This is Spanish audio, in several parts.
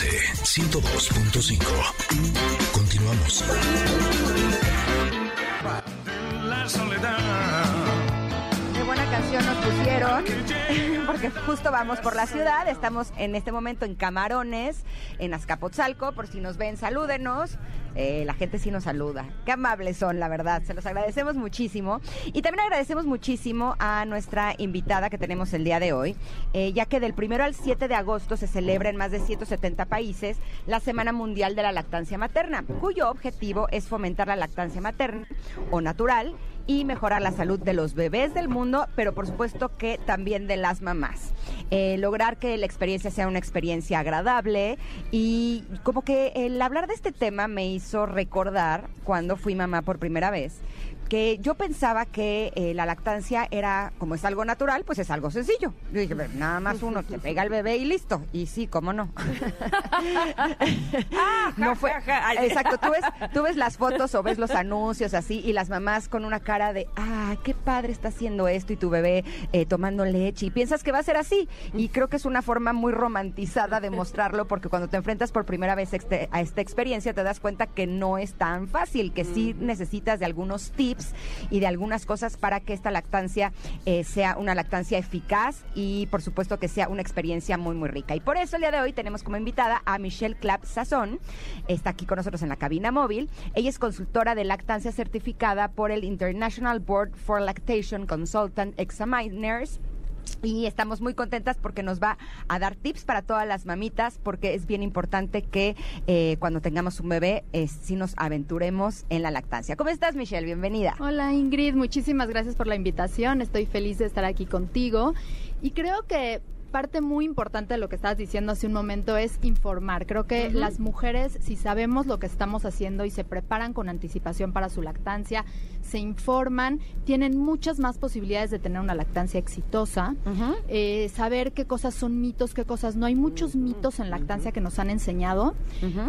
MBS 102.5. Continuamos. La soledad. Canción nos pusieron, porque justo vamos por la ciudad, estamos en este momento en Camarones, en Azcapotzalco, por si nos ven, salúdenos, Eh, la gente sí nos saluda, qué amables son, la verdad, se los agradecemos muchísimo. Y también agradecemos muchísimo a nuestra invitada que tenemos el día de hoy, eh, ya que del primero al 7 de agosto se celebra en más de 170 países la Semana Mundial de la Lactancia Materna, cuyo objetivo es fomentar la lactancia materna o natural y mejorar la salud de los bebés del mundo, pero por supuesto que también de las mamás. Eh, lograr que la experiencia sea una experiencia agradable y como que el hablar de este tema me hizo recordar cuando fui mamá por primera vez que yo pensaba que eh, la lactancia era, como es algo natural, pues es algo sencillo. Yo dije, "Pero nada más uno te pega al bebé y listo. Y sí, cómo no. no fue. Exacto, tú ves, tú ves las fotos o ves los anuncios así y las mamás con una cara de, ah, qué padre está haciendo esto y tu bebé eh, tomando leche y piensas que va a ser así. Y creo que es una forma muy romantizada de mostrarlo porque cuando te enfrentas por primera vez este- a esta experiencia te das cuenta que no es tan fácil, que sí necesitas de algunos tips y de algunas cosas para que esta lactancia eh, sea una lactancia eficaz y por supuesto que sea una experiencia muy muy rica. Y por eso el día de hoy tenemos como invitada a Michelle Clapp Sazón, está aquí con nosotros en la cabina móvil. Ella es consultora de lactancia certificada por el International Board for Lactation Consultant Examiners y estamos muy contentas porque nos va a dar tips para todas las mamitas, porque es bien importante que eh, cuando tengamos un bebé, eh, sí nos aventuremos en la lactancia. ¿Cómo estás, Michelle? Bienvenida. Hola Ingrid, muchísimas gracias por la invitación. Estoy feliz de estar aquí contigo. Y creo que parte muy importante de lo que estabas diciendo hace un momento es informar. Creo que las mujeres, si sabemos lo que estamos haciendo y se preparan con anticipación para su lactancia, se informan, tienen muchas más posibilidades de tener una lactancia exitosa. Eh, saber qué cosas son mitos, qué cosas no. Hay muchos mitos en lactancia que nos han enseñado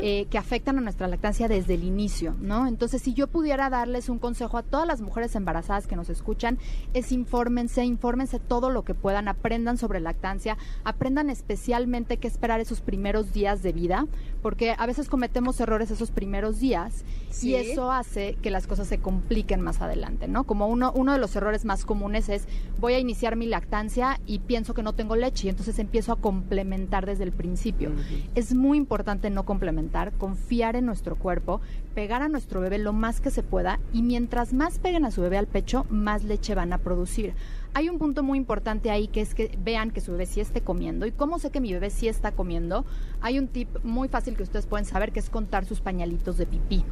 eh, que afectan a nuestra lactancia desde el inicio, ¿no? Entonces, si yo pudiera darles un consejo a todas las mujeres embarazadas que nos escuchan, es infórmense, infórmense todo lo que puedan, aprendan sobre lactancia, aprendan especialmente qué esperar esos primeros días de vida, porque a veces cometemos errores esos primeros días Sí. y eso hace que las cosas se compliquen más adelante, ¿no? Como uno, uno de los errores más comunes es voy a iniciar mi lactancia y pienso que no tengo leche y entonces empiezo a complementar desde el principio. Es muy importante no complementar, confiar en nuestro cuerpo, pegar a nuestro bebé lo más que se pueda y mientras más peguen a su bebé al pecho, más leche van a producir. Hay un punto muy importante ahí que es que vean que su bebé sí esté comiendo. ¿Y cómo sé que mi bebé sí está comiendo? Hay un tip muy fácil que ustedes pueden saber que es contar sus pañalitos de pipí.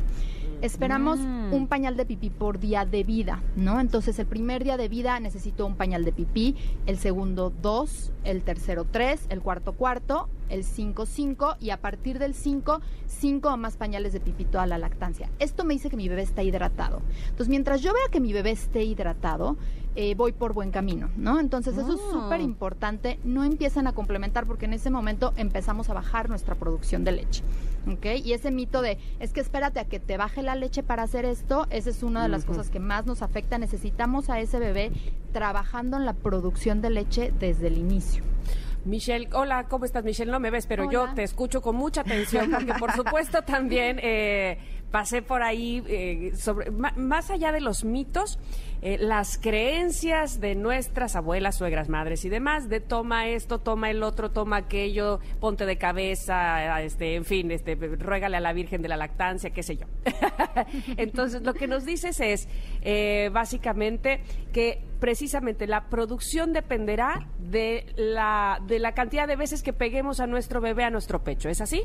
Esperamos Mm. un pañal de pipí por día de vida, ¿no? Entonces el primer día de vida necesito un pañal de pipí, el segundo dos, el tercero tres, el cuarto cuarto, el cinco cinco y a partir del cinco, cinco o más pañales de pipí toda la lactancia. Esto me dice que mi bebé está hidratado. Entonces mientras yo vea que mi bebé esté hidratado, eh, voy por buen camino, ¿no? Entonces eso es Ah. súper importante. No empiezan a complementar porque en ese momento empezamos a bajar nuestra producción de leche. ¿Ok? Y ese mito de, es que espérate a que te baje la leche para hacer esto, esa es una de las cosas que más nos afecta. Necesitamos a ese bebé trabajando en la producción de leche desde el inicio. Michelle, hola, ¿cómo estás, Michelle? No me ves, pero yo te escucho con mucha atención porque, por supuesto, también eh, pasé por ahí, eh, sobre, más allá de los mitos, eh, las creencias de nuestras abuelas, suegras, madres y demás, de toma esto, toma el otro, toma aquello, ponte de cabeza, este, en fin, este, ruégale a la Virgen de la lactancia, qué sé yo. Entonces, lo que nos dices es, eh, básicamente, que precisamente la producción dependerá de la, de la cantidad de veces que peguemos a nuestro bebé a nuestro pecho. ¿Es así?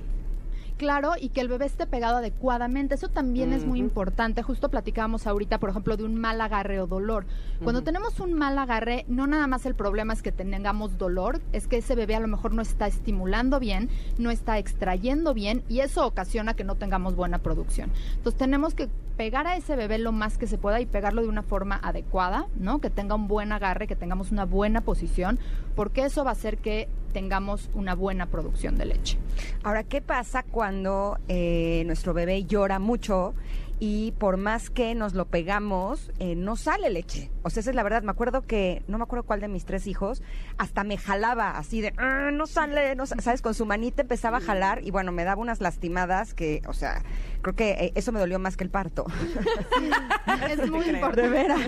Claro, y que el bebé esté pegado adecuadamente. Eso también es muy importante. Justo platicábamos ahorita, por ejemplo, de un mal agarre o dolor. Cuando tenemos un mal agarre, no nada más el problema es que tengamos dolor, es que ese bebé a lo mejor no está estimulando bien, no está extrayendo bien y eso ocasiona que no tengamos buena producción. Entonces tenemos que pegar a ese bebé lo más que se pueda y pegarlo de una forma adecuada, ¿no? Que tenga un buen agarre, que tengamos una buena posición, porque eso va a hacer que tengamos una buena producción de leche. Ahora, ¿qué pasa cuando eh, nuestro bebé llora mucho y por más que nos lo pegamos, eh, no sale leche. O sea, esa es la verdad. Me acuerdo que, no me acuerdo cuál de mis tres hijos, hasta me jalaba así de, "Ah, no sale, no sa-", ¿sabes? Con su manita empezaba a jalar y bueno, me daba unas lastimadas que, o sea, creo que eh, eso me dolió más que el parto. Es muy De importante. veras.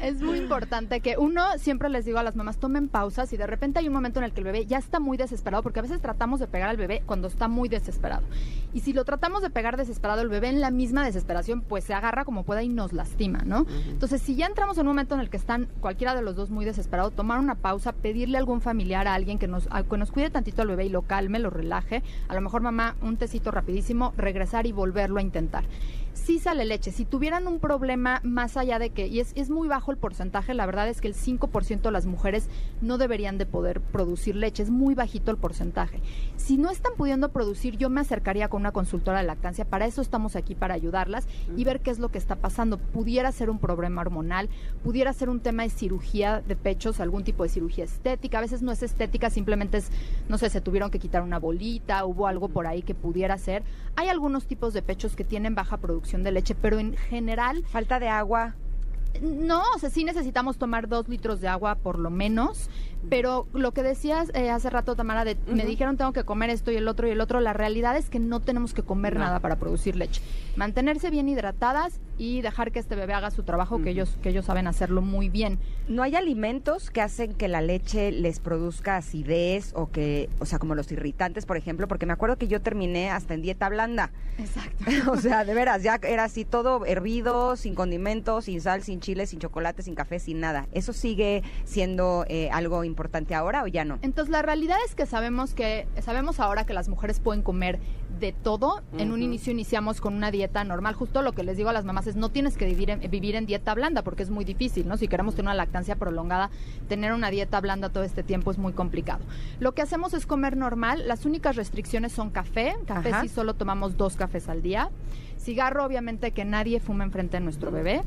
Es muy importante que uno, siempre les digo a las mamás, tomen pausas y de repente hay un momento en el que el bebé ya está muy desesperado, porque a veces tratamos de pegar al bebé cuando está muy desesperado. Y si lo tratamos de pegar desesperado, el bebé en la misma desesperación, pues se agarra como pueda y nos lastima, ¿no? Entonces, si ya entramos en un momento en el que están cualquiera de los dos muy desesperados, tomar una pausa, pedirle a algún familiar, a alguien que nos, a- que nos cuide tantito al bebé y lo calme, lo relaje. A lo mejor mamá, un tecito rapidísimo, regresar y volverlo a intentar sí sale leche. Si tuvieran un problema más allá de que, y es, es muy bajo el porcentaje, la verdad es que el 5% de las mujeres no deberían de poder producir leche, es muy bajito el porcentaje. Si no están pudiendo producir, yo me acercaría con una consultora de lactancia, para eso estamos aquí, para ayudarlas y ver qué es lo que está pasando. Pudiera ser un problema hormonal, pudiera ser un tema de cirugía de pechos, algún tipo de cirugía estética, a veces no es estética, simplemente es, no sé, se tuvieron que quitar una bolita, hubo algo por ahí que pudiera ser. Hay algunos tipos de pechos que tienen baja producción de leche, pero en general Falta de agua. No, o sea, sí necesitamos tomar dos litros de agua por lo menos, pero lo que decías eh, hace rato, Tamara, de me dijeron tengo que comer esto y el otro y el otro, la realidad es que no tenemos que comer No. nada para producir leche. Mantenerse bien hidratadas y dejar que este bebé haga su trabajo, que ellos que ellos saben hacerlo muy bien. ¿No hay alimentos que hacen que la leche les produzca acidez o que, o sea, como los irritantes, por ejemplo? Porque me acuerdo que yo terminé hasta en dieta blanda. Exacto. o sea, de veras, ya era así todo hervido, sin condimentos, sin sal, sin chile, sin chocolate, sin café, sin nada. ¿Eso sigue siendo eh, algo importante ahora o ya no? Entonces la realidad es que sabemos que sabemos ahora que las mujeres pueden comer de todo. En un inicio iniciamos con una dieta normal. Justo lo que les digo a las mamás es no tienes que vivir en, vivir en dieta blanda porque es muy difícil, ¿no? Si queremos tener una lactancia prolongada, tener una dieta blanda todo este tiempo es muy complicado. Lo que hacemos es comer normal. Las únicas restricciones son café. Café Ajá. sí solo tomamos dos cafés al día. Cigarro, obviamente que nadie fume enfrente de nuestro bebé.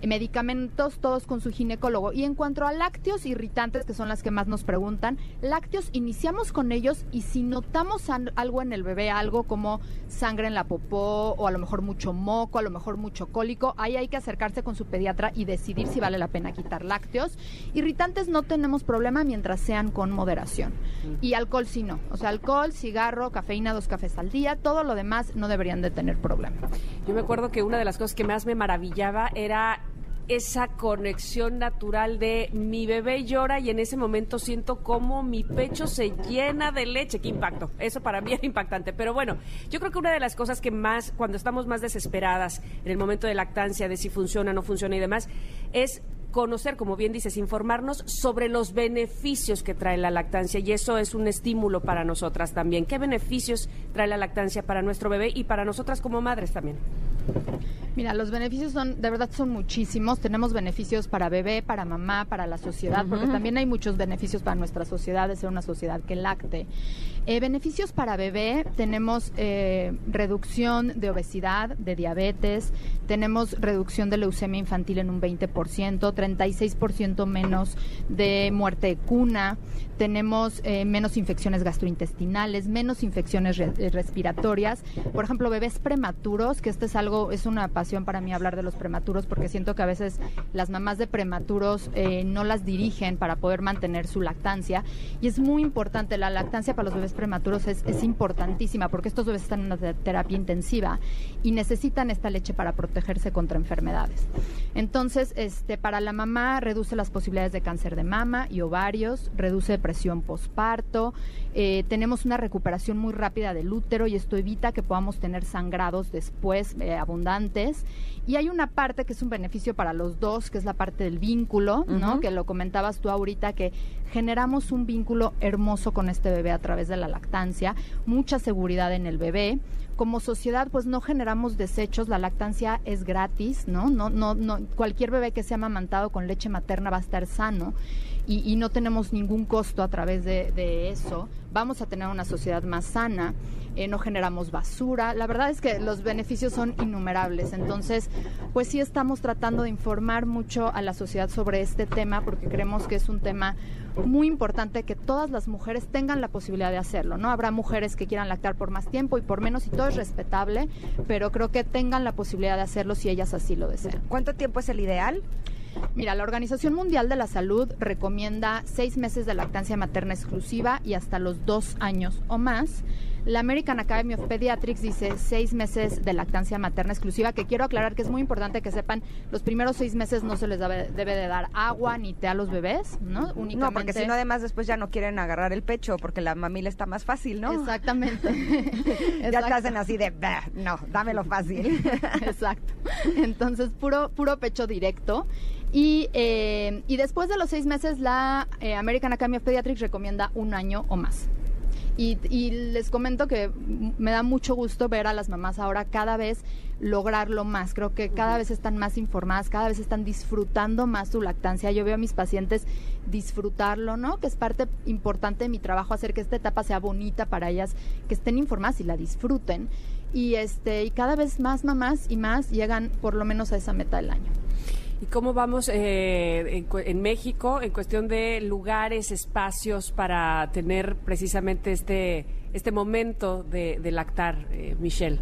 Y medicamentos todos con su ginecólogo. Y en cuanto a lácteos irritantes, que son las que más nos preguntan, lácteos iniciamos con ellos y si notamos algo en el bebé, algo como sangre en la popó o a lo mejor mucho moco, a lo mejor mucho cólico, ahí hay que acercarse con su pediatra y decidir si vale la pena quitar lácteos. Irritantes no tenemos problema mientras sean con moderación. Y alcohol sí no. O sea, alcohol, cigarro, cafeína, dos cafés al día, todo lo demás no deberían de tener problema. Yo me acuerdo que una de las cosas que más me maravillaba era esa conexión natural de mi bebé llora y en ese momento siento como mi pecho se llena de leche. Qué impacto. Eso para mí era impactante. Pero bueno, yo creo que una de las cosas que más, cuando estamos más desesperadas en el momento de lactancia, de si funciona, no funciona y demás, es conocer, como bien dices, informarnos sobre los beneficios que trae la lactancia y eso es un estímulo para nosotras también. ¿Qué beneficios trae la lactancia para nuestro bebé y para nosotras como madres también? Mira, los beneficios son, de verdad son muchísimos. Tenemos beneficios para bebé, para mamá, para la sociedad, porque también hay muchos beneficios para nuestra sociedad, de ser una sociedad que lacte. Eh, beneficios para bebé, tenemos eh, reducción de obesidad, de diabetes, tenemos reducción de leucemia infantil en un 20%, 36% menos de muerte de cuna, tenemos eh, menos infecciones gastrointestinales, menos infecciones re- respiratorias. Por ejemplo, bebés prematuros, que este es algo, es una para mí hablar de los prematuros, porque siento que a veces las mamás de prematuros eh, no las dirigen para poder mantener su lactancia. Y es muy importante, la lactancia para los bebés prematuros es, importantísima, porque estos bebés están en una te- terapia intensiva y necesitan esta leche para protegerse contra enfermedades. Entonces, este, para la mamá reduce las posibilidades de cáncer de mama y ovarios, reduce depresión posparto, eh, tenemos una recuperación muy rápida del útero y esto evita que podamos tener sangrados después eh, abundantes. Y hay una parte que es un beneficio para los dos, que es la parte del vínculo, ¿no? Que lo comentabas tú ahorita, que generamos un vínculo hermoso con este bebé a través de la lactancia, mucha seguridad en el bebé. Como sociedad, pues no generamos desechos, la lactancia es gratis, ¿no? No, no, no, cualquier bebé que sea amamantado con leche materna va a estar sano y, no tenemos ningún costo a través de, de eso. Vamos a tener una sociedad más sana, eh, no generamos basura. La verdad es que los beneficios son innumerables. Entonces, pues sí estamos tratando de informar mucho a la sociedad sobre este tema porque creemos que es un tema muy importante que todas las mujeres tengan la posibilidad de hacerlo, ¿no? Habrá mujeres que quieran lactar por más tiempo y por menos y todo es respetable, pero creo que tengan la posibilidad de hacerlo si ellas así lo desean. ¿Cuánto tiempo es el ideal? Mira, la Organización Mundial de la Salud recomienda seis meses de lactancia materna exclusiva y hasta los dos años o más. La American Academy of Pediatrics dice seis meses de lactancia materna exclusiva, que quiero aclarar que es muy importante que sepan, los primeros seis meses no se les debe, debe de dar agua ni té a los bebés, ¿no? Únicamente... No, porque si no además después ya no quieren agarrar el pecho porque la mamila está más fácil, ¿no? Exactamente. ya te hacen así de, "Bah, no, dámelo fácil. Exacto. Entonces, puro, puro pecho directo. Y, eh, y después de los seis meses, la eh, American Academy of Pediatrics recomienda un año o más. Y, y les comento que me da mucho gusto ver a las mamás ahora cada vez lograrlo más. Creo que cada vez están más informadas, cada vez están disfrutando más su lactancia. Yo veo a mis pacientes disfrutarlo, ¿no? Que es parte importante de mi trabajo hacer que esta etapa sea bonita para ellas, que estén informadas y la disfruten. Y este y cada vez más mamás y más llegan por lo menos a esa meta del año. ¿Y cómo vamos eh, en, en México en cuestión de lugares, espacios para tener precisamente este este momento de, de lactar, eh, Michelle?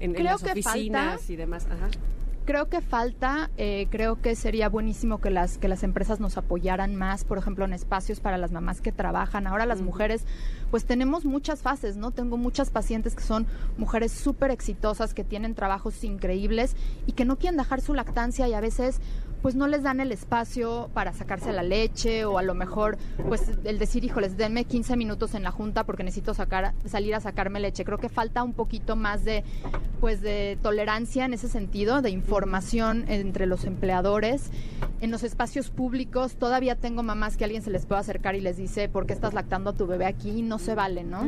En, en Creo las que oficinas falta- y demás. Ajá. Creo que falta, eh, creo que sería buenísimo que las, que las empresas nos apoyaran más, por ejemplo, en espacios para las mamás que trabajan. Ahora las mujeres, pues tenemos muchas fases, ¿no? Tengo muchas pacientes que son mujeres súper exitosas, que tienen trabajos increíbles y que no quieren dejar su lactancia y a veces pues no les dan el espacio para sacarse la leche o a lo mejor pues el decir, híjoles, denme 15 minutos en la junta porque necesito sacar salir a sacarme leche. Creo que falta un poquito más de pues de tolerancia en ese sentido, de información entre los empleadores. En los espacios públicos todavía tengo mamás que alguien se les puede acercar y les dice, ¿por qué estás lactando a tu bebé aquí? No se vale, ¿no?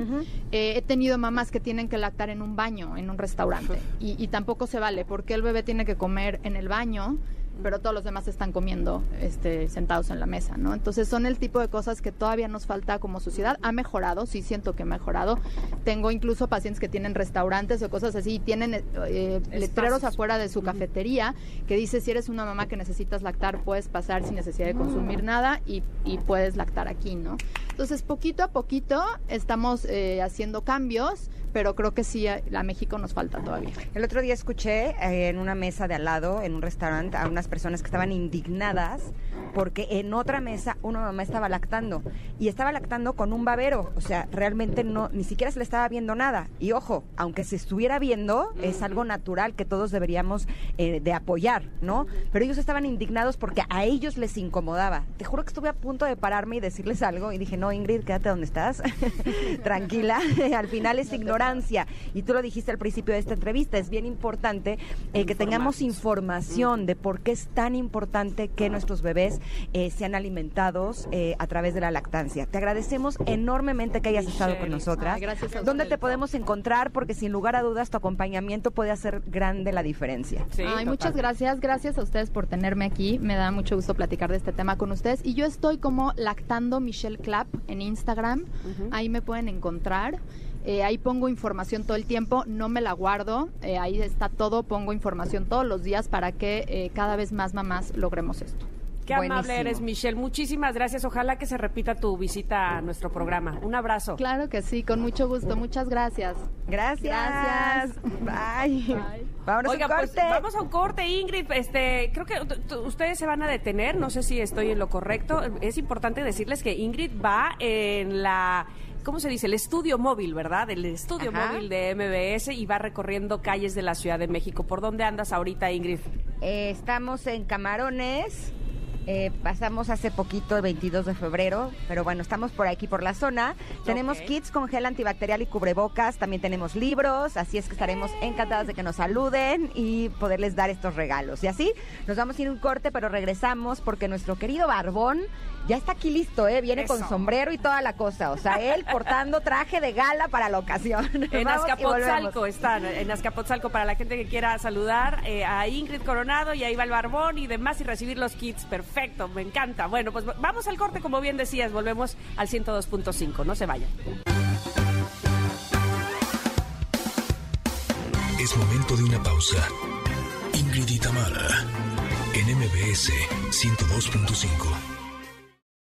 Eh, he tenido mamás que tienen que lactar en un baño, en un restaurante, y, y tampoco se vale, porque el bebé tiene que comer en el baño pero todos los demás están comiendo este, sentados en la mesa, ¿no? Entonces son el tipo de cosas que todavía nos falta como sociedad. Ha mejorado, sí siento que ha mejorado. Tengo incluso pacientes que tienen restaurantes o cosas así y tienen eh, letreros afuera de su cafetería que dice si eres una mamá que necesitas lactar puedes pasar sin necesidad de consumir nada y, y puedes lactar aquí, ¿no? Entonces poquito a poquito estamos eh, haciendo cambios, pero creo que sí a, a México nos falta todavía. El otro día escuché eh, en una mesa de al lado, en un restaurante, a unas personas que estaban indignadas porque en otra mesa una mamá estaba lactando y estaba lactando con un babero, o sea, realmente no ni siquiera se le estaba viendo nada. Y ojo, aunque se estuviera viendo, es algo natural que todos deberíamos eh, de apoyar, ¿no? Pero ellos estaban indignados porque a ellos les incomodaba. Te juro que estuve a punto de pararme y decirles algo y dije, no, Ingrid, quédate donde estás, tranquila. al final es ignorancia. Y tú lo dijiste al principio de esta entrevista, es bien importante eh, que tengamos información de por qué es tan importante que nuestros bebés eh, sean alimentados eh, a través de la lactancia. Te agradecemos enormemente que hayas estado con nosotras. Ay, gracias a ¿Dónde te podemos encontrar? Porque sin lugar a dudas tu acompañamiento puede hacer grande la diferencia. Sí, Ay, muchas gracias. Gracias a ustedes por tenerme aquí. Me da mucho gusto platicar de este tema con ustedes. Y yo estoy como lactando Michelle Clap en Instagram. Ahí me pueden encontrar. Eh, ahí pongo información todo el tiempo, no me la guardo. Eh, ahí está todo, pongo información todos los días para que eh, cada vez más mamás logremos esto. Qué amable eres, Michelle. Muchísimas gracias. Ojalá que se repita tu visita a nuestro programa. Un abrazo. Claro que sí, con mucho gusto. Muchas gracias. Gracias. Gracias. Bye. Bye. Vámonos Oiga, a un pues vamos a un corte, Ingrid. Este, creo que ustedes se van a detener. No sé si estoy en lo correcto. Es importante decirles que Ingrid va en la. ¿Cómo se dice? El estudio móvil, ¿verdad? El estudio Ajá. móvil de MBS y va recorriendo calles de la Ciudad de México. ¿Por dónde andas ahorita, Ingrid? Eh, estamos en Camarones. Eh, pasamos hace poquito, el 22 de febrero, pero bueno, estamos por aquí, por la zona. Tenemos kits con gel antibacterial y cubrebocas, también tenemos libros, así es que estaremos encantadas de que nos saluden y poderles dar estos regalos. Y así nos vamos a ir un corte, pero regresamos porque nuestro querido Barbón ya está aquí listo, ¿eh? Viene con sombrero y toda la cosa. O sea, él portando traje de gala para la ocasión. En Azcapotzalco están, en Azcapotzalco para la gente que quiera saludar eh, a Ingrid Coronado y a Iba el Barbón y demás y recibir los kits. Perfecto, me encanta. Bueno, pues vamos al corte, como bien decías, volvemos al 102.5. No se vayan. Es momento de una pausa. Ingrid y Tamara, en MBS 102.5.